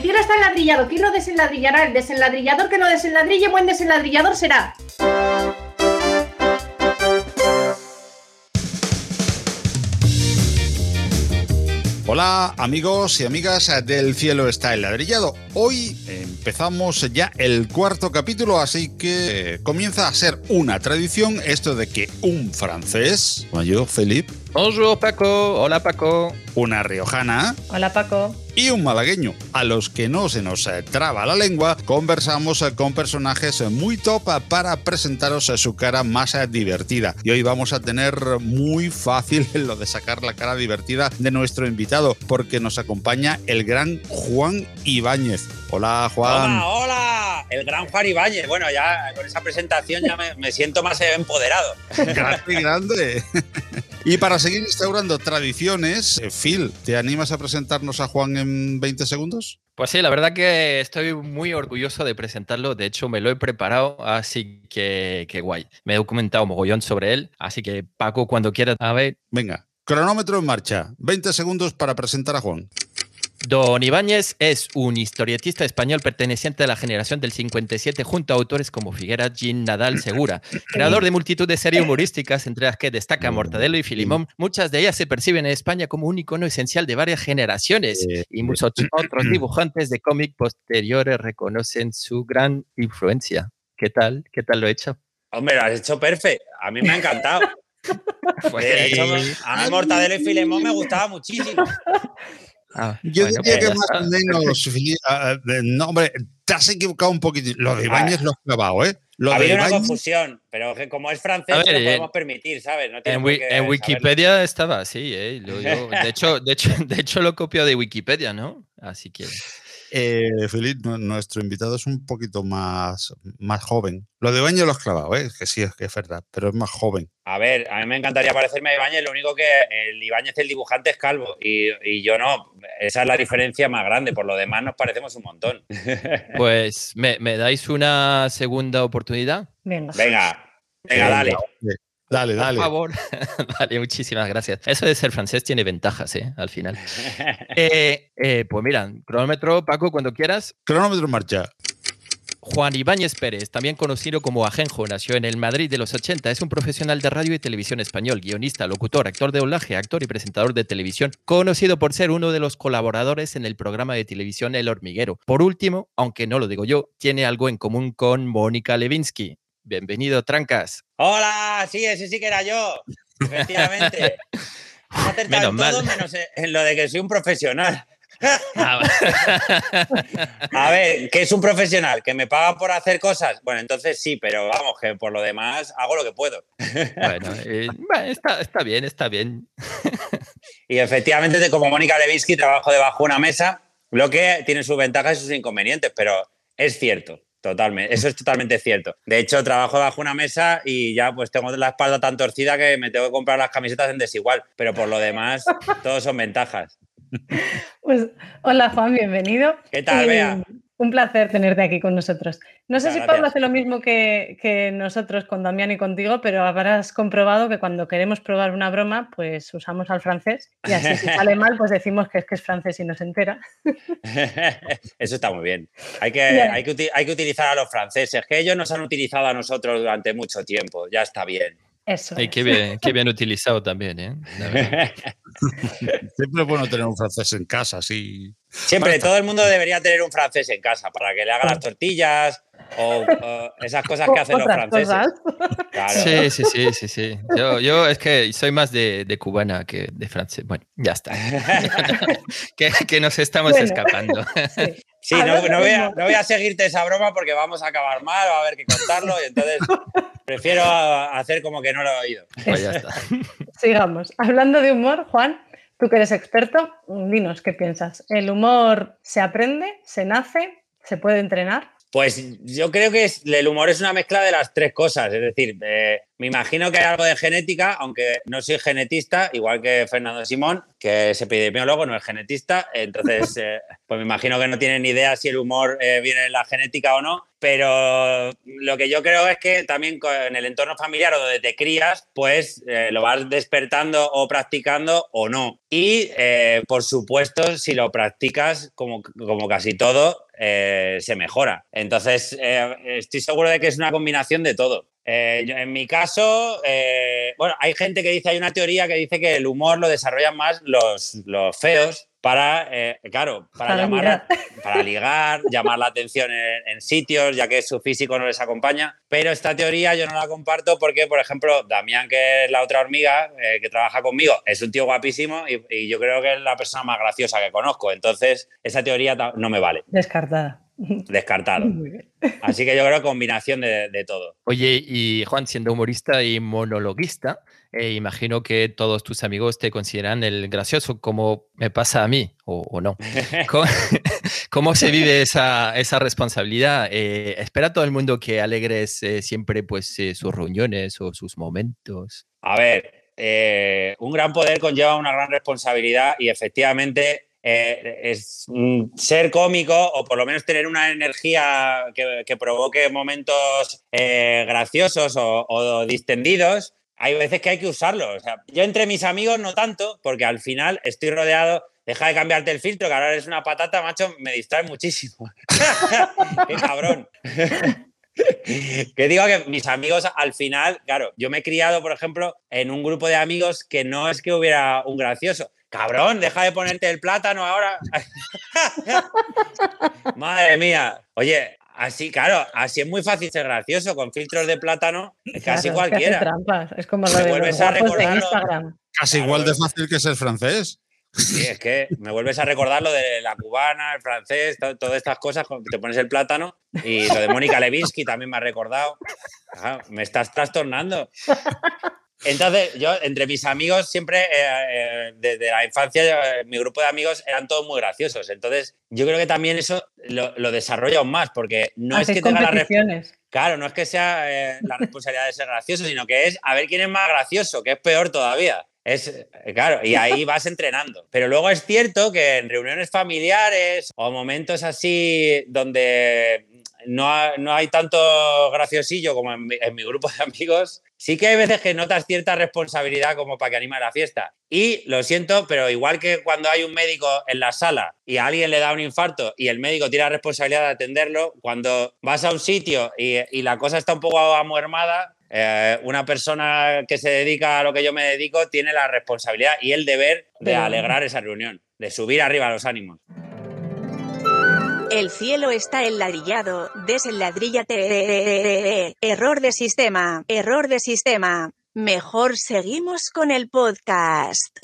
el cielo está enladrillado. ¿Quién lo desenladrillará? El desenladrillador que lo desenladrille, buen desenladrillador será. Hola amigos y amigas del cielo está el ladrillado. Hoy empezamos ya el cuarto capítulo, así que comienza a ser una tradición esto de que un francés, mayor Felipe, Bonjour Paco, hola Paco. Una riojana. Hola Paco. Y un malagueño. A los que no se nos eh, traba la lengua, conversamos eh, con personajes muy top para presentaros eh, su cara más divertida. Y hoy vamos a tener muy fácil lo de sacar la cara divertida de nuestro invitado, porque nos acompaña el gran Juan Ibáñez. Hola Juan. Hola, hola. El gran Juan Ibáñez. Bueno, ya con esa presentación ya me, me siento más empoderado. Grande, grande. Y para seguir instaurando tradiciones, eh, Phil, ¿te animas a presentarnos a Juan en 20 segundos? Pues sí, la verdad que estoy muy orgulloso de presentarlo. De hecho, me lo he preparado, así que, guay. Me he documentado mogollón sobre él, así que Paco, cuando quieras, a ver. Venga, cronómetro en marcha. 20 segundos para presentar a Juan. Don Ibáñez es un historietista español perteneciente a la generación del 57 junto a autores como Figueras, Jean, Nadal, Segura, creador de multitud de series humorísticas entre las que destaca Mortadelo y Filimón. Muchas de ellas se perciben en España como un icono esencial de varias generaciones y muchos otros dibujantes de cómic posteriores reconocen su gran influencia. ¿Qué tal? ¿Qué tal lo he hecho? Hombre, lo has hecho perfecto. A mí me ha encantado. Pues, a mí Mortadelo y Filemón me gustaba muchísimo. Ah, Yo diría pues que más o menos, no, hombre, te has equivocado un poquito. Lo de Ibáñez lo has clavado, ¿eh? Lo Había una confusión, pero como es francés, ver, lo eh, podemos permitir, ¿sabes? No en, en Wikipedia estaba así, ¿eh? de, hecho, de, hecho, de hecho, lo copio de Wikipedia, ¿no? Así que. Eh, Felipe, nuestro invitado es un poquito más, más joven. Lo de Ibañez lo has clavado, ¿eh? que sí, es que es verdad, pero es más joven. A ver, a mí me encantaría parecerme a Ibáñez, lo único que el Ibáñez, el dibujante, es calvo y, y, yo no. Esa es la diferencia más grande, por lo demás nos parecemos un montón. Pues, ¿me, me dais una segunda oportunidad? Venga. Venga, venga, dale. Dale, dale. Por favor. vale, muchísimas gracias. Eso de ser francés tiene ventajas, ¿eh? Al final. Eh, eh, pues mira, cronómetro, Paco, cuando quieras. Cronómetro en marcha. Juan Ibáñez Pérez, también conocido como Ajenjo, nació en el Madrid de los 80. Es un profesional de radio y televisión español, guionista, locutor, actor de doblaje, actor y presentador de televisión, conocido por ser uno de los colaboradores en el programa de televisión El Hormiguero. Por último, aunque no lo digo yo, tiene algo en común con Mónica Levinsky. Bienvenido, Trancas. Hola, sí, ese sí que era yo. Efectivamente. acertado en todo menos en lo de que soy un profesional. Ah, a ver, ¿qué es un profesional? ¿Que me paga por hacer cosas? Bueno, entonces sí, pero vamos, que por lo demás hago lo que puedo. Bueno, eh, está, está, bien, está bien. Y efectivamente, como Mónica Levinsky, trabajo debajo de una mesa, lo que tiene sus ventajas y sus inconvenientes, pero es cierto. Totalmente, eso es totalmente cierto. De hecho, trabajo bajo una mesa y ya pues tengo la espalda tan torcida que me tengo que comprar las camisetas en desigual, pero por lo demás, todos son ventajas. Pues hola Juan, bienvenido. ¿Qué tal, Bea? Un placer tenerte aquí con nosotros. No sé si Pablo hace lo mismo que, nosotros con Damián y contigo, pero habrás comprobado que cuando queremos probar una broma, pues usamos al francés y así si sale mal, pues decimos que es que es francés y no se entera. Eso está muy bien. Hay que, hay que, hay que utilizar a los franceses, que ellos nos han utilizado a nosotros durante mucho tiempo. Ya está bien. Eso. Y qué bien, qué bien utilizado también, ¿eh? Siempre es bueno tener un francés en casa, sí. Siempre, todo el mundo debería tener un francés en casa para que le haga las tortillas o, esas cosas que hacen los franceses. Sí, sí, sí, sí, sí. Yo, yo, es que soy más de, de, cubana que de francés. Bueno, ya está. que, que, nos estamos escapando. Sí, no, no, voy a, no, voy a, seguirte esa broma porque vamos a acabar mal, va a haber que contarlo y entonces prefiero hacer como que no lo he oído. Pues ya está. Sigamos. Hablando de humor, Juan, Tú que eres experto, dinos qué piensas. ¿El humor se aprende, se nace, se puede entrenar? Pues yo creo que el humor es una mezcla de las tres cosas. Es decir, eh, Me imagino que hay algo de genética, aunque no soy genetista, igual que Fernando Simón, que es epidemiólogo, no es genetista. Entonces, eh, pues me imagino que no tienen ni idea si el humor eh, viene en la genética o no. Pero lo que yo creo es que también en el entorno familiar o donde te crías, pues eh, lo vas despertando o practicando o no. Y por supuesto, si lo practicas, como, como casi todo, se mejora. Entonces, estoy seguro de que es una combinación de todo. Eh, en mi caso, eh, bueno, hay gente que dice, hay una teoría que dice que el humor lo desarrollan más los, los feos para, eh, claro, para, llamar, ligar. para ligar, llamar la atención en, sitios, ya que su físico no les acompaña. Pero esta teoría yo no la comparto porque, por ejemplo, Damián, que es la otra hormiga que trabaja conmigo, es un tío guapísimo y, y yo creo que es la persona más graciosa que conozco. Entonces, esa teoría no me vale. Descartada. Descartado. Así que yo creo combinación de, todo. Oye, y Juan, siendo humorista y monologuista, eh, imagino que todos tus amigos te consideran el gracioso, como me pasa a mí, o, no. ¿Cómo, se vive esa, esa responsabilidad? Eh, ¿Espera todo el mundo que alegres eh, siempre pues, sus reuniones o sus momentos? A ver, un gran poder conlleva una gran responsabilidad y efectivamente eh, es ser cómico o por lo menos tener una energía que, provoque momentos eh, graciosos o, distendidos, hay veces que hay que usarlo. yo entre mis amigos no tanto, porque al final estoy rodeado, deja de cambiarte el filtro, que ahora eres una patata, macho, me distrae muchísimo. ¡Qué cabrón! que digo que mis amigos al final, claro, yo me he criado, por ejemplo, en un grupo de amigos que no es que hubiera un gracioso, Cabrón, deja de ponerte el plátano ahora. Madre mía. Oye, así, claro, así es muy fácil ser gracioso con filtros de plátano. Casi cualquiera. trampas. Es como lo de vuelves a Instagram. Casi igual de fácil que ser francés. Sí, es que me vuelves a recordar lo de la cubana, el francés, todas estas cosas, te pones el plátano y lo de Mónica Levinsky también me ha recordado. me estás trastornando. Entonces, yo, entre mis amigos, siempre, eh, eh, desde la infancia, mi grupo de amigos eran todos muy graciosos. Entonces, yo creo que también eso lo, desarrolla aún más, porque no es que tenga la Claro, no es que sea eh, la responsabilidad de ser gracioso, sino que es a ver quién es más gracioso, que es peor todavía. Es, claro, y ahí vas entrenando. Pero luego es cierto que en reuniones familiares o momentos así donde no, hay tanto graciosillo como en mi, grupo de amigos, sí que hay veces que notas cierta responsabilidad como para que anime la fiesta. Y lo siento, pero igual que cuando hay un médico en la sala y a alguien le da un infarto y el médico tiene la responsabilidad de atenderlo, cuando vas a un sitio y, la cosa está un poco amuermada, eh, una persona que se dedica a lo que yo me dedico tiene la responsabilidad y el deber de alegrar esa reunión, de subir arriba los ánimos. El cielo está enladrillado, desenladríllate. Error de sistema, error de sistema. Mejor seguimos con el podcast.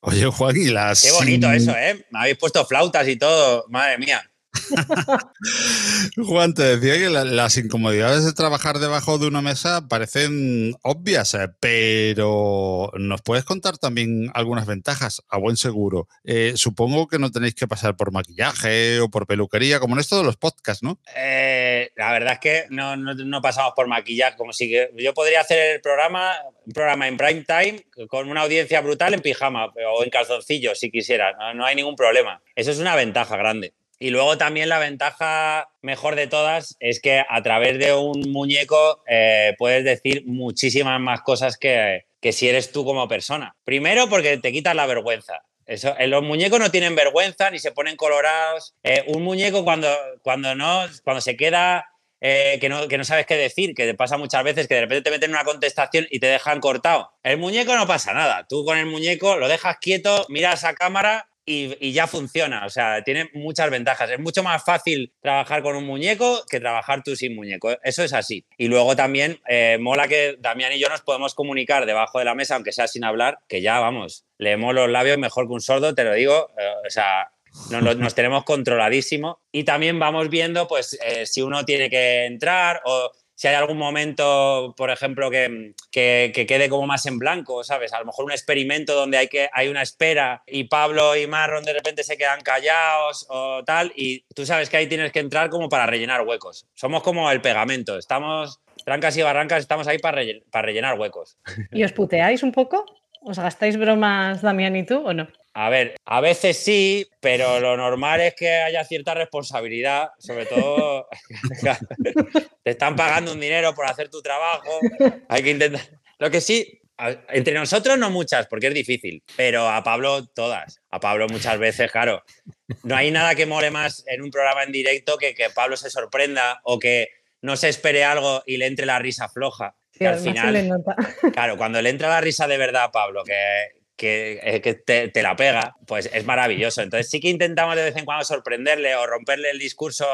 Oye, Juan, y las. Qué bonito eso, ¿eh? Me habéis puesto flautas y todo, madre mía. Juan, te decía que las incomodidades de trabajar debajo de una mesa parecen obvias, eh, pero nos puedes contar también algunas ventajas, a buen seguro. Eh, supongo que no tenéis que pasar por maquillaje o por peluquería, como en esto de los podcasts, ¿no? Eh, la verdad es que no, pasamos por maquillaje, como si yo podría hacer el programa, un programa en prime time con una audiencia brutal en pijama o en calzoncillo, si quisiera, no hay ningún problema. Eso es una ventaja grande. Y luego también la ventaja mejor de todas es que a través de un muñeco eh, puedes decir muchísimas más cosas que, que, si eres tú como persona. Primero porque te quitas la vergüenza. Eso, los muñecos no tienen vergüenza ni se ponen colorados. Eh, un muñeco cuando, cuando, no, cuando se queda eh, que, no, que, no, sabes qué decir, que te pasa muchas veces que de repente te meten una contestación y te dejan cortado. El muñeco no pasa nada. Tú con el muñeco lo dejas quieto, miras a cámara y, ya funciona. O sea, tiene muchas ventajas. Es mucho más fácil trabajar con un muñeco que trabajar tú sin muñeco. Eso es así. Y luego también eh, mola que Damián y yo nos podemos comunicar debajo de la mesa, aunque sea sin hablar, que ya vamos, leemos los labios mejor que un sordo, te lo digo. Eh, o sea, nos, tenemos controladísimo. Y también vamos viendo, pues, eh, si uno tiene que entrar o si hay algún momento, por ejemplo, que, quede como más en blanco, ¿sabes? A lo mejor un experimento donde hay, que, hay una espera y Pablo y Marron de repente se quedan callados o tal, y tú sabes que ahí tienes que entrar como para rellenar huecos. Somos como el pegamento, estamos trancas y barrancas estamos ahí para, para rellenar huecos. ¿Y os puteáis un poco? ¿Os gastáis bromas, Damián y tú, o no? A ver, a veces sí, pero lo normal es que haya cierta responsabilidad, sobre todo te están pagando un dinero por hacer tu trabajo, hay que intentar... Lo que sí, entre nosotros no muchas, porque es difícil, pero a Pablo todas. A Pablo muchas veces, claro. No hay nada que mole más en un programa en directo que que Pablo se sorprenda o que no se espere algo y le entre la risa floja al final, claro, cuando le entra la risa de verdad a Pablo, que, que, eh, que te, te, la pega, pues es maravilloso. Entonces sí que intentamos de vez en cuando sorprenderle o romperle el discurso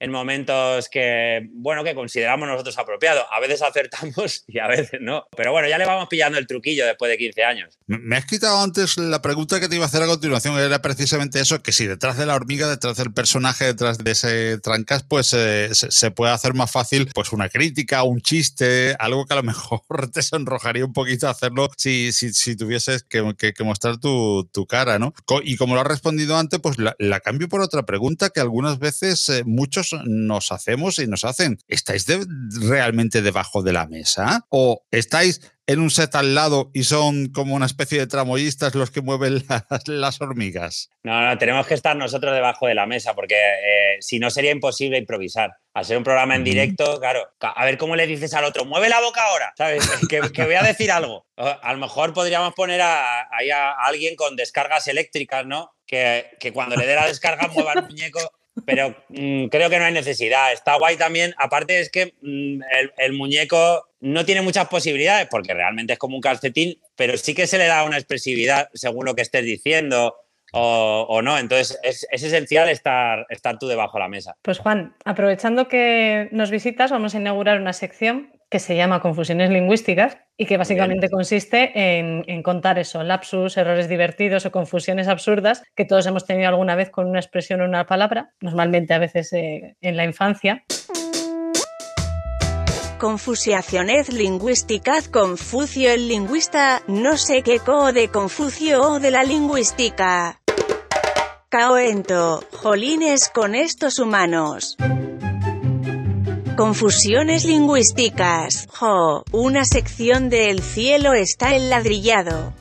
en momentos que, bueno, que consideramos nosotros apropiados. A veces acertamos y a veces no. Pero bueno, ya le vamos pillando el truquillo después de 15 años. Me has quitado antes la pregunta que te iba a hacer a continuación. Era precisamente eso, que si detrás de la hormiga, detrás del personaje, detrás de ese trancas, pues eh, se, puede hacer más fácil pues una crítica, un chiste, algo que a lo mejor te sonrojaría un poquito hacerlo si, si, si tuvieses que, que, mostrar tu, tu, cara, ¿no? Y como lo has respondido antes, pues la, cambio por otra pregunta que algunas veces eh, muchos nos hacemos y nos hacen. ¿Estáis realmente debajo de la mesa? ¿O estáis en un set al lado y son como una especie de tramoyistas los que mueven las, hormigas? No, no, tenemos que estar nosotros debajo de la mesa porque eh, si no sería imposible improvisar. Ser un programa en directo, claro, a ver cómo le dices al otro, mueve la boca ahora, ¿sabes? Que, voy a decir algo. A lo mejor podríamos poner a, ahí a, alguien con descargas eléctricas, ¿no? Que, que cuando le dé la descarga mueva el muñeco pero mm, creo que no hay necesidad. Está guay también. Aparte es que mm, el, muñeco no tiene muchas posibilidades porque realmente es como un calcetín, pero sí que se le da una expresividad según lo que estés diciendo. O, no, entonces es, es, esencial estar, estar tú debajo de la mesa. Pues Juan, aprovechando que nos visitas, vamos a inaugurar una sección que se llama Confusiones Lingüísticas y que básicamente consiste en, contar eso, lapsus, errores divertidos o confusiones absurdas que todos hemos tenido alguna vez con una expresión o una palabra, normalmente a veces eh, en la infancia. Confusiaciones lingüísticas Confucio el lingüista, no sé qué co de Confucio o de la lingüística. Caoento, jolines con estos humanos. Confusiones lingüísticas. Jo, una sección de El cielo está enladrillado.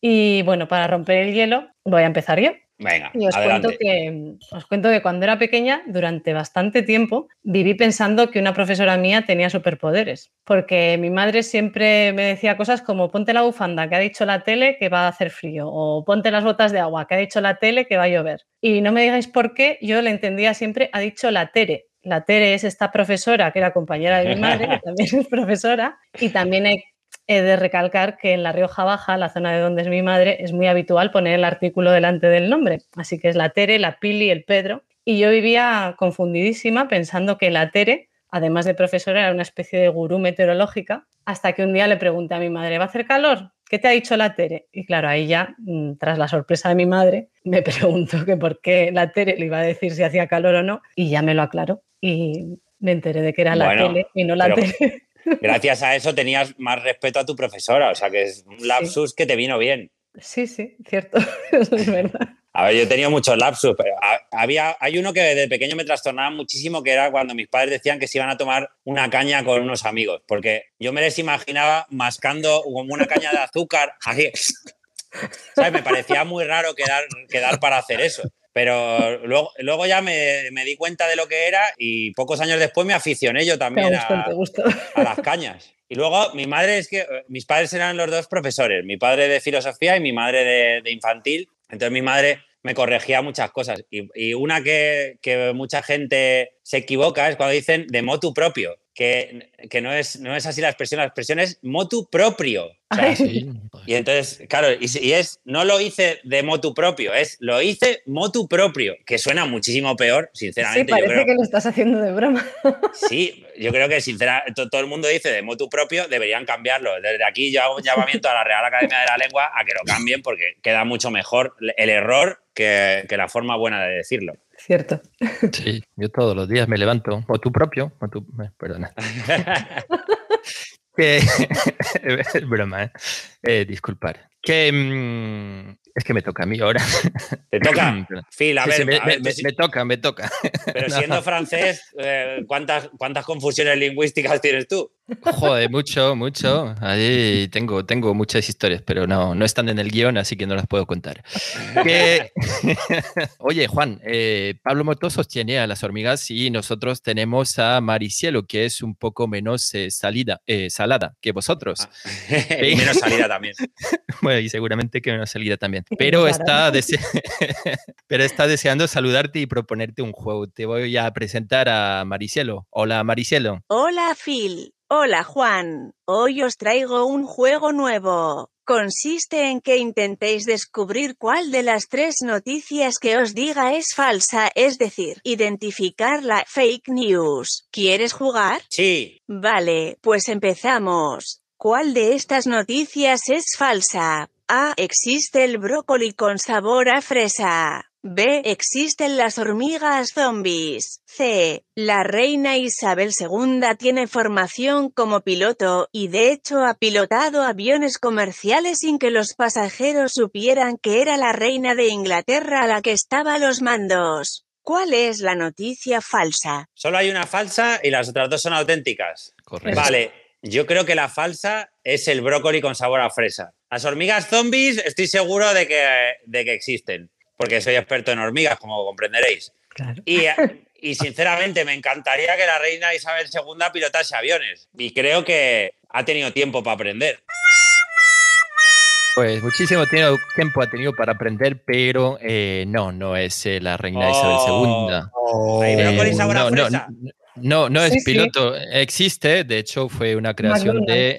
Y bueno, para romper el hielo, voy a empezar yo. Venga, y os cuento, que, os cuento que cuando era pequeña, durante bastante tiempo, viví pensando que una profesora mía tenía superpoderes, porque mi madre siempre me decía cosas como ponte la bufanda que ha dicho la tele que va a hacer frío, o ponte las botas de agua que ha dicho la tele que va a llover. Y no me digáis por qué, yo le entendía siempre, ha dicho la Tere. La Tere es esta profesora que era compañera de mi madre, que también es profesora, y también hay He de recalcar que en La Rioja Baja, la zona de donde es mi madre, es muy habitual poner el artículo delante del nombre. Así que es la Tere, la Pili, el Pedro. Y yo vivía confundidísima pensando que la Tere, además de profesora, era una especie de gurú meteorológica, hasta que un día le pregunté a mi madre, ¿va a hacer calor? ¿Qué te ha dicho la Tere? Y claro, ahí ya, mm, tras la sorpresa de mi madre, me pregunto que por qué la Tere le iba a decir si hacía calor o no, y ya me lo aclaró. Y me enteré de que era la tele y no la Tere. Gracias a eso tenías más respeto a tu profesora, o sea que es un lapsus que te vino bien. Sí, sí, cierto, eso es verdad. A ver, yo he tenido muchos lapsus, pero había, hay uno que de pequeño me trastornaba muchísimo, que era cuando mis padres decían que se iban a tomar una caña con unos amigos, porque yo me les imaginaba mascando como una caña de azúcar, así, ¿sabes? Me parecía muy raro quedar, quedar para hacer eso. Pero luego, luego ya me, me, di cuenta de lo que era y pocos años después me aficioné yo también a, a, las cañas. Y luego mi madre es que eh, mis padres eran los dos profesores, mi padre de filosofía y mi madre de, de infantil. Entonces mi madre me corregía muchas cosas. Y, y una que, que, mucha gente se equivoca es cuando dicen de motu propio que, no, es, no es así la expresión, la expresión es motu propio. Y entonces, claro, y, es, no lo hice de motu propio, es lo hice motu propio, que suena muchísimo peor, sinceramente. Sí, parece que lo estás haciendo de broma. Sí, yo creo que sinceramente todo el mundo dice de motu propio, deberían cambiarlo. Desde aquí yo hago un llamamiento a la Real Academia de la Lengua a que lo cambien porque queda mucho mejor el error que, que la forma buena de decirlo. Cierto. Sí, yo todos los días me levanto, o tú propio, o tú, eh, perdona. que, es broma, ¿eh? eh disculpar. Que mm, Es que me toca a mí ahora. Te toca. Phil, a Sí, sí, ver, me, a ver, me- tú sí- me toca, me toca. pero siendo francés, eh, ¿cuántas, ¿cuántas confusiones lingüísticas tienes tú? Joder, mucho, mucho. Ahí tengo, tengo muchas historias, pero no, no están en el guion, así que no las puedo contar. Que- Oye, Juan, eh, Pablo Moto sostiene a las hormigas y nosotros tenemos a Maricielo, que es un poco menos eh, salida, eh, salada que vosotros. y menos salida también. Bueno, y seguramente que menos salida también. Pero está, dese- pero está deseando saludarte y proponerte un juego. Te voy a presentar a Maricielo. Hola, Maricielo. Hola Phil. Hola Juan. Hoy os traigo un juego nuevo. Consiste en que intentéis descubrir cuál de las tres noticias que os diga es falsa, es decir, identificar la fake news. ¿Quieres jugar? Sí, Vale, pues empezamos. ¿Cuál de estas noticias es falsa? A. Existe el brócoli con sabor a fresa. B. Existen las hormigas zombies. C. La reina Isabel II tiene formación como piloto y de hecho ha pilotado aviones comerciales sin que los pasajeros supieran que era la reina de Inglaterra la que estaba a los mandos. ¿Cuál es la noticia falsa? solo hay una falsa y las otras dos son auténticas. Correcto. Vale, yo creo que la falsa es el brócoli con sabor a fresa. Las hormigas zombies estoy seguro de que, de que existen, porque soy experto en hormigas, como comprenderéis. Claro. Y, y sinceramente me encantaría que la reina Isabel II pilotase aviones. Y creo que ha tenido tiempo para aprender. Pues muchísimo tiempo ha tenido para aprender, pero eh, no, no es eh, la reina Isabel II. Oh. Brócoli Eh, no, no, fresa. no, no es Sí, sí. piloto, existe, de hecho fue una creación McDonald's. de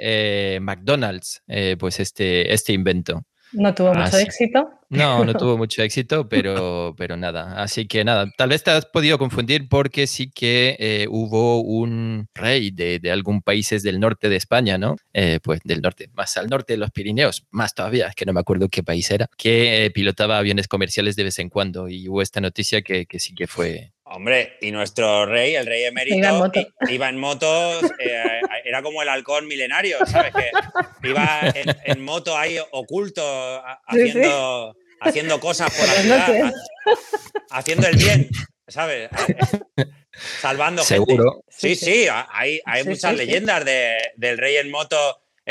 eh, McDonald's, eh, pues este, este invento. No tuvo Ah, mucho sí. éxito. No, no tuvo mucho éxito, pero, pero nada. Así que nada, tal vez te has podido confundir porque sí que eh, hubo un rey de, de algún países del norte de España, ¿no? Eh, pues del norte, más al norte de los Pirineos, más todavía, es que no me acuerdo qué país era, que eh, pilotaba aviones comerciales de vez en cuando y hubo esta noticia que, que sí que fue... Hombre, y nuestro rey, el rey emérito, Iba en moto. i- iba en moto, eh, era como el halcón milenario, ¿sabes? Que iba en, en moto ahí oculto, Sí, sí. Haciendo, cosas por la ciudad, haciendo el bien, ¿sabes? Salvando gente. Seguro. Sí, Sí, sí, ha- hay, hay Sí, muchas sí, sí. leyendas de- del rey en moto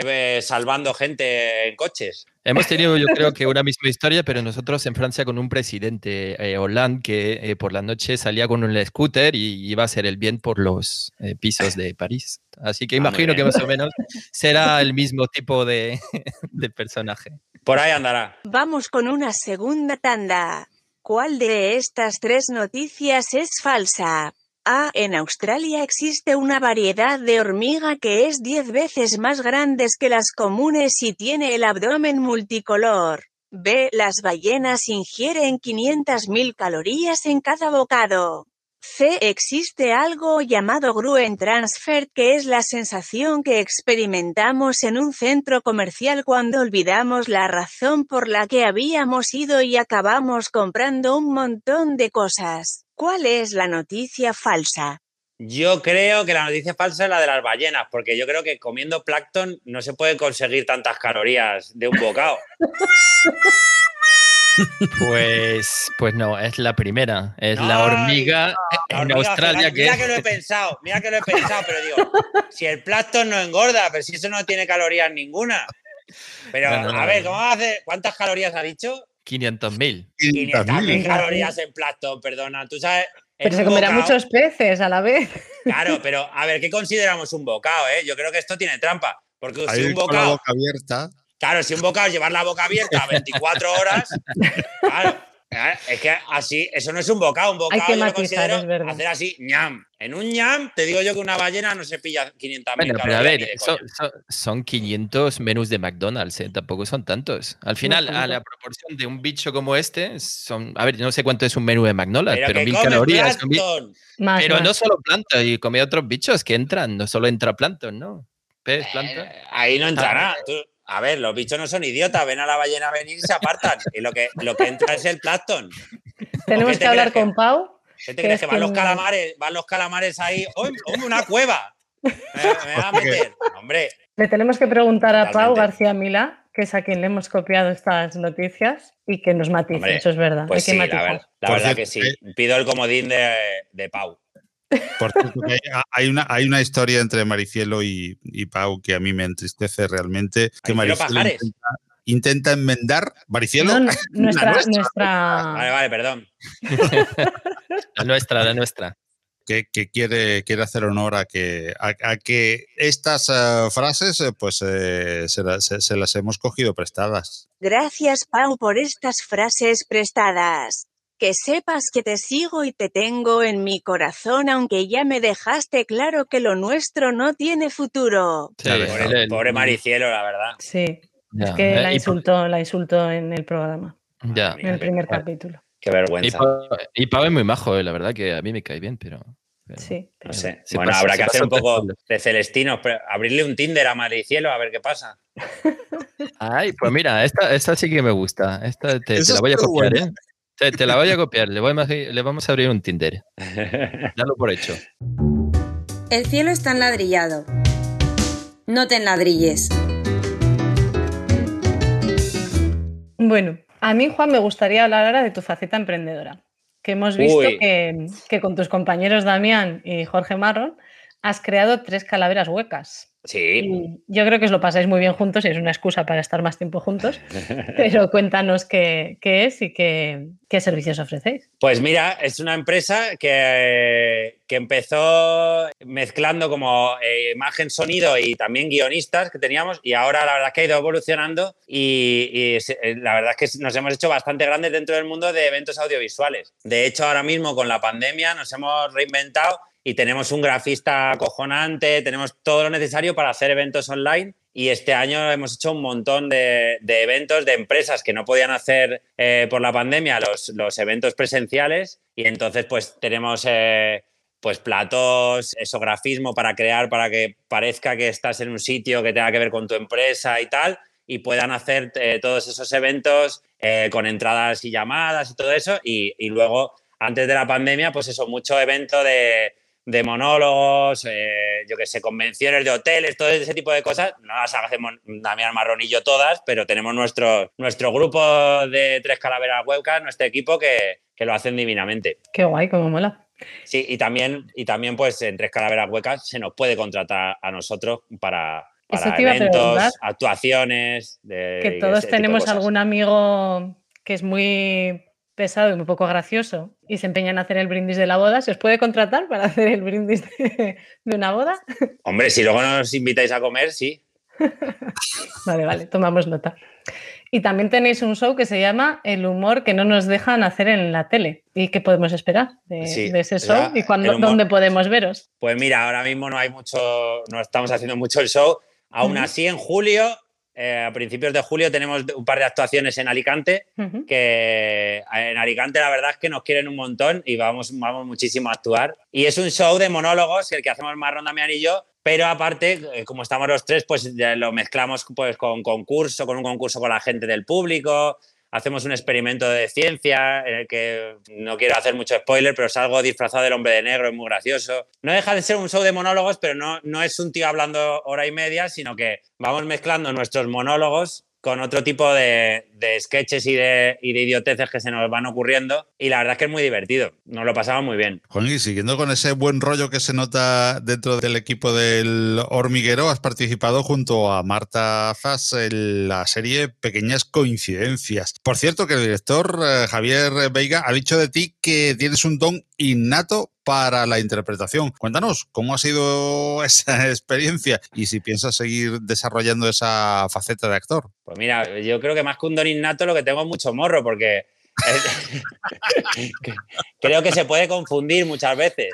eh, salvando gente en coches. Hemos tenido, yo creo que una misma historia, pero nosotros en Francia con un presidente, eh, Hollande, que eh, por la noche salía con un scooter y iba a hacer el bien por los eh, pisos de París. Así que Ah, imagino que más o menos será el mismo tipo de, de personaje. Por ahí andará. Vamos con una segunda tanda. ¿Cuál de estas tres noticias es falsa? A. En Australia existe una variedad de hormiga que es 10 veces más grandes que las comunes y tiene el abdomen multicolor. B. Las ballenas ingieren 500.000 calorías en cada bocado. C. Existe algo llamado Gruen Transfer, que es la sensación que experimentamos en un centro comercial cuando olvidamos la razón por la que habíamos ido y acabamos comprando un montón de cosas. ¿Cuál es la noticia falsa? Yo creo que la noticia falsa es la de las ballenas, porque yo creo que comiendo plancton no se puede conseguir tantas calorías de un bocado. Pues, pues no, es la primera. Es la No, hormiga La en hormiga Australia que... Mira que lo he pensado, mira que lo he pensado, pero digo, si el plancton no engorda, pero si eso no tiene calorías ninguna. Pero, No, no, no, a ver, no. ¿cómo hace? ¿Cuántas calorías ha dicho? 500.000. 500.000 500.000. calorías en plancton, perdona. Tú sabes. Pero se comerá muchos peces a la vez. Claro, pero a ver, ¿qué consideramos un bocado? Eh? Yo creo que esto tiene trampa. Porque si Ahí un con la bocado. boca abierta. Claro, si un bocado llevar la boca abierta 24 horas, claro, eh, es que así, eso no es un bocado, un bocado que yo lo matizar, considero es verdad. hacer así, ñam. En un ñam, te digo yo que una ballena no se pilla 500.000 Bueno, pero a ver, de son, son- son 500 menús de McDonald's, ¿eh? tampoco son tantos. Al final, a la proporción de un bicho como este, son, a ver, no sé cuánto es un menú de McDonald's, Pero pero, mil calorías. mil-. Más, pero más. no solo plancton, y come otros bichos que entran, no solo entra plancton, ¿no? Pez, plancton. Eh, ahí no entra Ah. nada. Tú- a ver, los bichos no son idiotas, ven a la ballena venir y se apartan. Y lo que, lo que entra es el plancton. Tenemos ¿Qué te que hablar con Pau. ¿Qué te Que crees? es Que van los calamares, van los calamares ahí. ¡Uy, uy, una cueva! Me, me va a meter. Hombre, Le tenemos que preguntar a Pau. García Milá, que es a quien le hemos copiado estas noticias y que nos matice, eso es verdad. Pues sí, la, verdad que sí. Pido el comodín de, Pau. Por cierto, hay, una, hay una historia entre Maricielo y, Pau que a mí me entristece realmente. Que Maricielo intenta, enmendar. Maricielo. nuestra, nuestra... Vale, vale, perdón. la nuestra, la nuestra que, quiere, quiere hacer honor a que, a, que estas eh, frases eh, pues eh, se, las hemos cogido prestadas. Gracias, Pau, por estas frases prestadas. Que sepas que te sigo y te tengo en mi corazón, aunque ya me dejaste claro que lo nuestro no tiene futuro. pobre, Maricielo, la verdad. Sí, es que la insultó, la insultó en el programa. Ya. En el primer capítulo. Qué vergüenza. Y Pau, es muy majo, la verdad que a mí me cae bien, pero sí. No sé. bueno, habrá que hacer un poco de Celestino, abrirle un Tinder a Maricielo a ver qué pasa. Ay, pues mira, esta, esta sí que me gusta. Esta te, la voy a copiar, ¿eh? Te, la voy a copiar. Le, le vamos a abrir un Tinder. Dalo por hecho. El cielo está enladrillado. No te enladrilles. Bueno, a mí, Juan, me gustaría hablar ahora de tu faceta emprendedora que hemos visto que, con tus compañeros Damián y Jorge Marron has creado tres calaveras huecas. Sí. yo creo que os lo pasáis muy bien juntos y es una excusa para estar más tiempo juntos. Pero cuéntanos qué, es y qué, servicios ofrecéis. Pues mira, es una empresa que, que empezó mezclando como eh, imagen, sonido y también guionistas que teníamos y ahora la verdad es que ha ido evolucionando y, y eh, la verdad es que nos hemos hecho bastante grandes dentro del mundo de eventos audiovisuales. De hecho, ahora mismo con la pandemia nos hemos reinventado y tenemos un grafista acojonante, tenemos todo lo necesario para hacer eventos online y este año hemos hecho un montón de, eventos de empresas que no podían hacer eh, por la pandemia los, los, eventos presenciales y entonces pues tenemos eh, pues platos, esografismo para crear para que parezca que estás en un sitio que tenga que ver con tu empresa y tal y puedan hacer eh, todos esos eventos con entradas y llamadas y todo eso y, y luego antes de la pandemia pues eso, mucho evento de de monólogos, eh, yo que sé, convenciones de hoteles, todo ese tipo de cosas. No las hacemos Damián Marrón y yo todas, pero tenemos nuestro, nuestro grupo de tres calaveras webcam, nuestro equipo, que, lo hacen divinamente. Qué guay, cómo mola. Sí, y también, y también pues en tres calaveras huecas se nos puede contratar a nosotros para, eventos, actuaciones. que todos tenemos algún amigo que es muy pesado y muy poco gracioso y se empeñan en hacer el brindis de la boda, ¿se os puede contratar para hacer el brindis de, una boda? Hombre, si luego nos invitáis a comer, sí. vale, vale, tomamos nota. Y también tenéis un show que se llama El humor que no nos dejan hacer en la tele. ¿Y qué podemos esperar de, ese show? ¿Y cuándo, dónde podemos veros? Pues mira, ahora mismo no hay mucho, no estamos haciendo mucho el show. Aún así, en julio eh, a principios de julio tenemos un par de actuaciones en Alicante, que en Alicante la verdad es que nos quieren un montón y vamos, vamos muchísimo a actuar. Y es un show de monólogos, el que hacemos Marrón, Damián y yo, pero aparte, eh, como estamos los tres, pues lo mezclamos pues, con concurso, con un concurso con la gente del público, hacemos un experimento de ciencia en el que no quiero hacer mucho spoiler, pero salgo disfrazado del hombre de negro, es muy gracioso. No deja de ser un show de monólogos, pero no, no es un tío hablando hora y media, sino que vamos mezclando nuestros monólogos con otro tipo de, sketches y de, y de, idioteces que se nos van ocurriendo. Y la verdad es que es muy divertido. Nos lo pasamos muy bien. Juan, y siguiendo con ese buen rollo que se nota dentro del equipo del Hormiguero, has participado junto a Marta Zas en la serie Pequeñas Coincidencias. Por cierto, que el director eh, Javier Veiga ha dicho de ti que tienes un don innato para la interpretación. Cuéntanos, ¿cómo ha sido esa experiencia y si piensas seguir desarrollando esa faceta de actor? Pues mira, yo creo que más que un don innato lo que tengo mucho morro porque creo que se puede confundir muchas veces.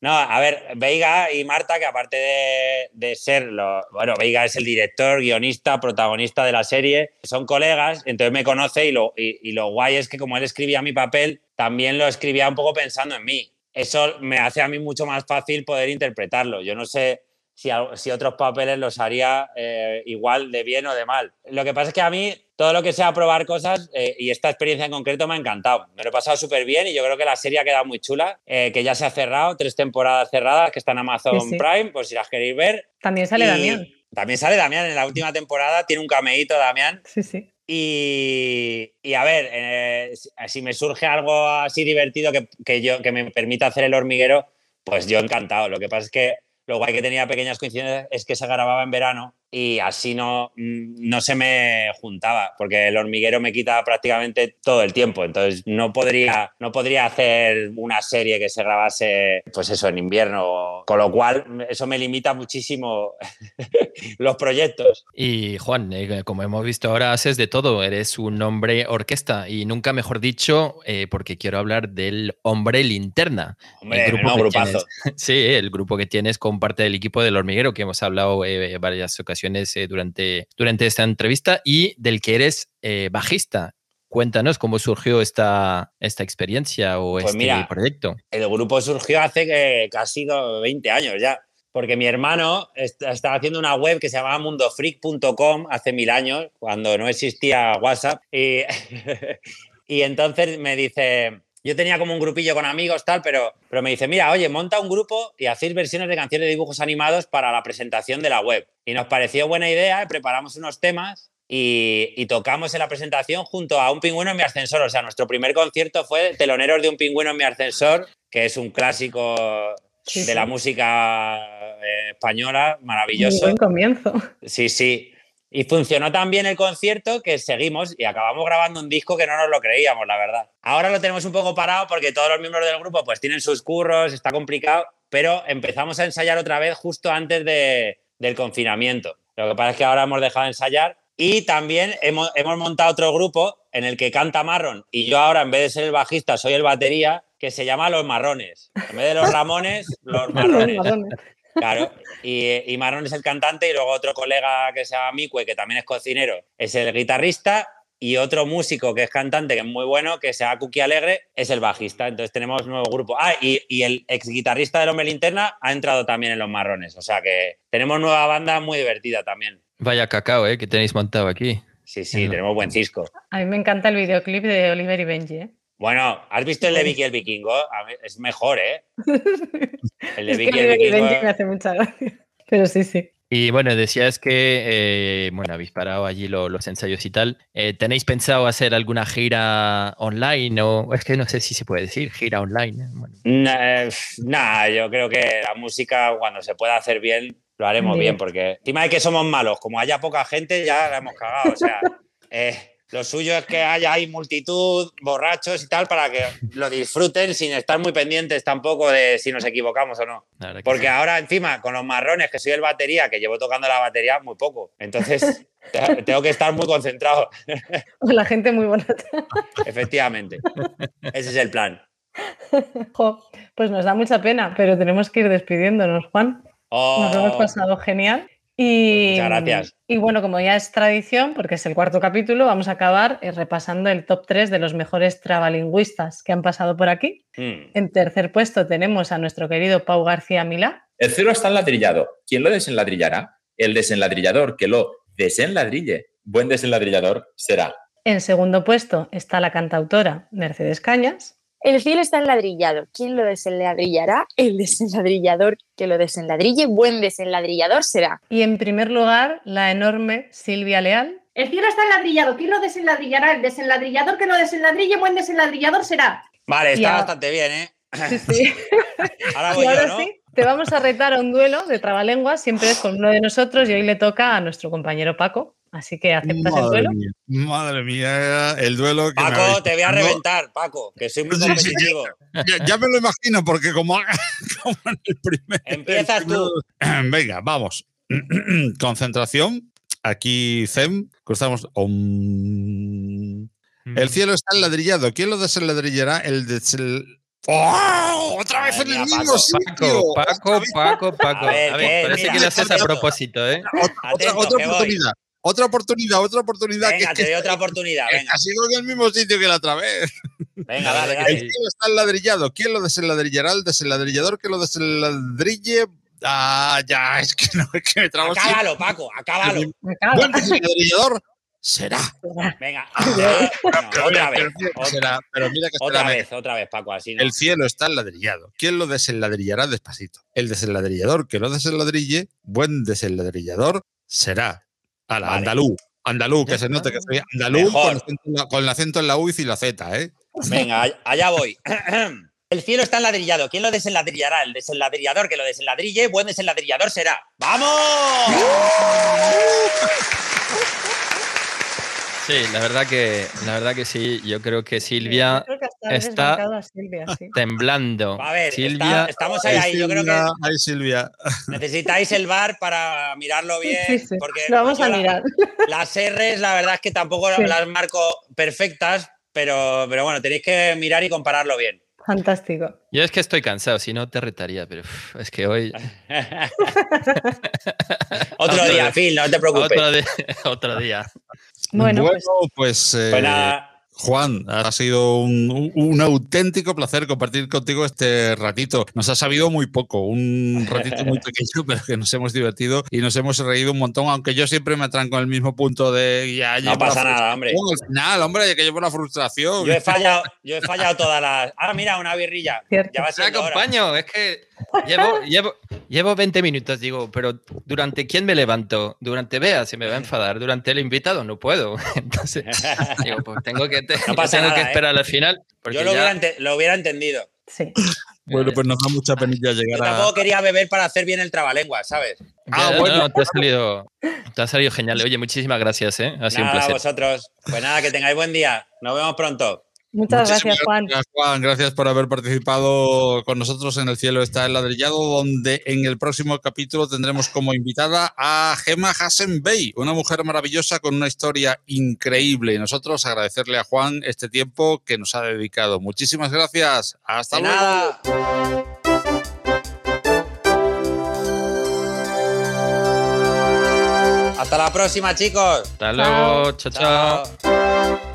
No, a ver, Veiga y Marta, que aparte de, ser, bueno, Veiga es el director, guionista, protagonista de la serie, son colegas, entonces me conoce y lo, y lo guay es que como él escribía mi papel, también lo escribía un poco pensando en mí eso me hace a mí mucho más fácil poder interpretarlo. Yo no sé si, si otros papeles los haría eh, igual de bien o de mal. Lo que pasa es que a mí todo lo que sea probar cosas eh, y esta experiencia en concreto me ha encantado. Me lo he pasado súper bien y yo creo que la serie ha quedado muy chula, eh, que ya se ha cerrado, tres temporadas cerradas que están en Amazon Prime, por si las queréis ver. También sale Damián. También sale Damián en la última temporada, tiene un cameíto Damián. Sí, sí. Y, y a ver, eh, si- si me surge algo así divertido que, que yo, que me permita hacer el hormiguero, pues yo encantado. Lo que pasa es que lo guay que tenía pequeñas coincidencias es que se grababa en verano y así no, no se me juntaba, porque el hormiguero me quita prácticamente todo el tiempo. Entonces no podría, no podría hacer una serie que se grabase, pues eso, en invierno. Con lo cual, eso me limita muchísimo los proyectos. Y Juan, eh, como hemos visto ahora, haces de todo. Eres un hombre orquesta y nunca mejor dicho, eh, porque quiero hablar del hombre linterna. Hombre, el grupo no, que grupazo. tienes. Sí, el grupo que tienes con parte del equipo del hormiguero, que hemos hablado eh, varias ocasiones eh, durante, durante esta entrevista, y del que eres eh, bajista. Cuéntanos cómo surgió esta, esta experiencia o Pues este mira, proyecto. el grupo surgió hace que casi do- 20 años ya. Porque mi hermano est- estaba haciendo una web que se llamaba mundofreak.com hace mil años, cuando no existía WhatsApp. Y, y entonces me dice, yo tenía como un grupillo con amigos, tal, pero, pero me dice, mira, oye, monta un grupo y hacéis versiones de canciones de dibujos animados para la presentación de la web. Y nos pareció buena idea, preparamos unos temas y, y tocamos en la presentación junto a un pingüino en mi ascensor. O sea, nuestro primer concierto fue Teloneros de un pingüino en mi ascensor, que es un clásico Sí, de sí. la música eh, española, maravilloso. buen comienzo. Sí, sí. Y funcionó tan bien el concierto que seguimos y acabamos grabando un disco que no nos lo creíamos, la verdad. Ahora lo tenemos un poco parado porque todos los miembros del grupo pues tienen sus curros, está complicado, pero empezamos a ensayar otra vez justo antes de- del confinamiento. Lo que pasa es que ahora hemos dejado de ensayar y también hemos, hemos montado otro grupo en el que canta Marron y yo ahora en vez de ser el bajista soy el batería que se llama Los Marrones. En vez de los Ramones, los Marrones. Claro, y, y Marrón es el cantante y luego otro colega que se llama Micue, que también es cocinero, es el guitarrista y otro músico que es cantante, que es muy bueno, que se llama Cookie Alegre, es el bajista. Entonces tenemos un nuevo grupo. Ah, y, y el ex guitarrista del Hombre Linterna ha entrado también en Los Marrones. O sea que tenemos nueva banda muy divertida también. Vaya cacao, ¿eh? Que tenéis montado aquí. Sí, sí, tenemos buen cisco. A mí me encanta el videoclip de Oliver y Benji. ¿eh? Bueno, ¿has visto el de Vicky el Vikingo? A mí- es mejor, ¿eh? El de Es que Vicky el Vikingo. Benji me hace mucha gracia. Pero sí, sí. Y bueno, decías que, eh, bueno, habéis parado allí lo- los ensayos y tal. Eh, ¿Tenéis pensado hacer alguna gira online o es que no sé si se puede decir gira online? Bueno, Nah, eh, Nada, yo creo que la música cuando se pueda hacer bien lo haremos En bien porque encima de que somos malos, como haya poca gente ya la hemos cagado, o sea, eh, lo suyo es que haya ahí multitud, borrachos y tal para que lo disfruten sin estar muy pendientes tampoco de si nos equivocamos o no. Porque ahora encima con los marrones que soy el batería, que llevo tocando la batería muy poco, entonces te- tengo que estar muy concentrado, La gente muy bonita. efectivamente. Ese es el plan. Jo, pues nos da mucha pena, pero tenemos que ir despidiéndonos, Juan. Nos lo hemos Oh, pasado genial. Y, Pues muchas gracias. Y bueno, como ya es tradición, porque es el cuarto capítulo, vamos a acabar eh, repasando el top 3 de los mejores trabalingüistas que han pasado por aquí. mm. En tercer puesto tenemos a nuestro querido Pau García Milá. El cielo está enladrillado. ¿Quién lo desenladrillará? El desenladrillador que lo desenladrille. Buen desenladrillador será. En segundo puesto está la cantautora Mercedes Cañas. El cielo está enladrillado. ¿Quién lo desenladrillará? El desenladrillador que lo desenladrille. Buen desenladrillador será. Y en primer lugar, la enorme Silvia Leal. El cielo está enladrillado. ¿Quién lo desenladrillará? El desenladrillador que lo desenladrille, buen desenladrillador será. Vale, está bastante bien, ¿eh? Sí, sí. Ahora Y ahora yo, ¿no? sí, te vamos a retar a un duelo de trabalenguas, siempre es con uno de nosotros y hoy le toca a nuestro compañero Paco. Así que aceptas el duelo. mía, madre mía, el duelo que Paco, habéis- te voy a No, reventar, Paco, que soy muy competitivo. ya, ya me lo imagino, porque como, como en el primer. Empiezas el tú. Venga, vamos. Concentración. Aquí, Zem, cruzamos. Om. El cielo está enladrillado. ¿Quién lo desenladrillará? El desel... ¡Oh! ¡Otra vez en el mismo Paco, sitio! Paco, Paco, Paco, Paco. A ver, A ver, ¿qué? parece Mira, que lo haces a propósito, ¿eh? Otra, otra, Atento, otra que voy. oportunidad. Otra oportunidad, otra oportunidad. Venga, te doy otra oportunidad, venga. Ha sido en el mismo sitio que la otra vez. Venga, dale, que El dale. cielo está enladrillado. ¿Quién lo desenladrillará? El desenladrillador que lo desenladrille. Ah, ya, es que no, es que me trago. Acábalo, Paco, acábalo. Buen desenladrillador será. Venga, otra vez. pero Otra, será, pero mira que otra será. vez, otra vez, Paco, así no. El cielo está enladrillado. ¿Quién lo desenladrillará despacito? El desenladrillador que lo desenladrille, buen desenladrillador será. A la Vale. andalú. Andalú, que se note que soy andalú con, el acento en la- con el acento en la U y la Z, ¿eh? Venga, all- allá voy. El cielo está enladrillado. ¿Quién lo desenladrillará? El desenladrillador que lo desenladrille, buen desenladrillador será. ¡Vamos! Sí, la verdad que, la verdad que sí. Yo creo que Silvia Yo creo que está- Silvia, sí. temblando. A ver, está- Silvia, estamos ahí, ahí. Yo creo que ay, Silvia. necesitáis el bar para mirarlo bien. Sí, sí. Porque Lo vamos a la- mirar. Las R's, la verdad es que tampoco Sí. las marco perfectas, pero, pero bueno, tenéis que mirar y compararlo bien. Fantástico. yo es que estoy cansado, si no te retaría, pero uf, es que hoy Otro Otro día. Phil, no te preocupes. otro, día- otro día. Bueno, Bueno, pues pues, eh, Pues nada, Juan, ha sido un, auténtico placer compartir contigo este ratito. Nos ha sabido muy poco, un ratito muy pequeño, pero que nos hemos divertido y nos hemos reído un montón, aunque yo siempre me atranco en el mismo punto de ya no pasa nada, hombre. Al final, hombre, que llevo la frustración. Yo he fallado, yo he fallado todas las. Ah, mira, una birrilla. Cierto. Ya va Te siendo hora. acompaño, es que llevo, llevo, llevo 20 minutos, digo, pero ¿durante quién me levanto? Durante Bea se me va a enfadar, durante el invitado no puedo. Entonces, digo, pues tengo que, te- No pasa tengo que ¿eh? esperar al final. Porque Yo lo ya- hubiera, ente- lo hubiera entendido. sí. Bueno, pues nos da mucha penilla Yo llegar a. tampoco quería beber para hacer bien el trabalengua, ¿sabes? Ah, Ya, bueno. no, te, ha salido, te ha salido genial. Oye, muchísimas gracias, ¿eh? Ha sido un Nada, placer. vosotros. Pues nada, que tengáis buen día. Nos vemos pronto. Muchas gracias, Juan. Gracias, Juan. Gracias por haber participado con nosotros en El Cielo está el ladrillado, donde en el próximo capítulo tendremos como invitada a Gemma Hassen Bey, una mujer maravillosa con una historia increíble. Y nosotros agradecerle a Juan este tiempo que nos ha dedicado. Muchísimas gracias. Hasta De luego. nada. Hasta la próxima, chicos. Hasta luego, chao. chao. Chao.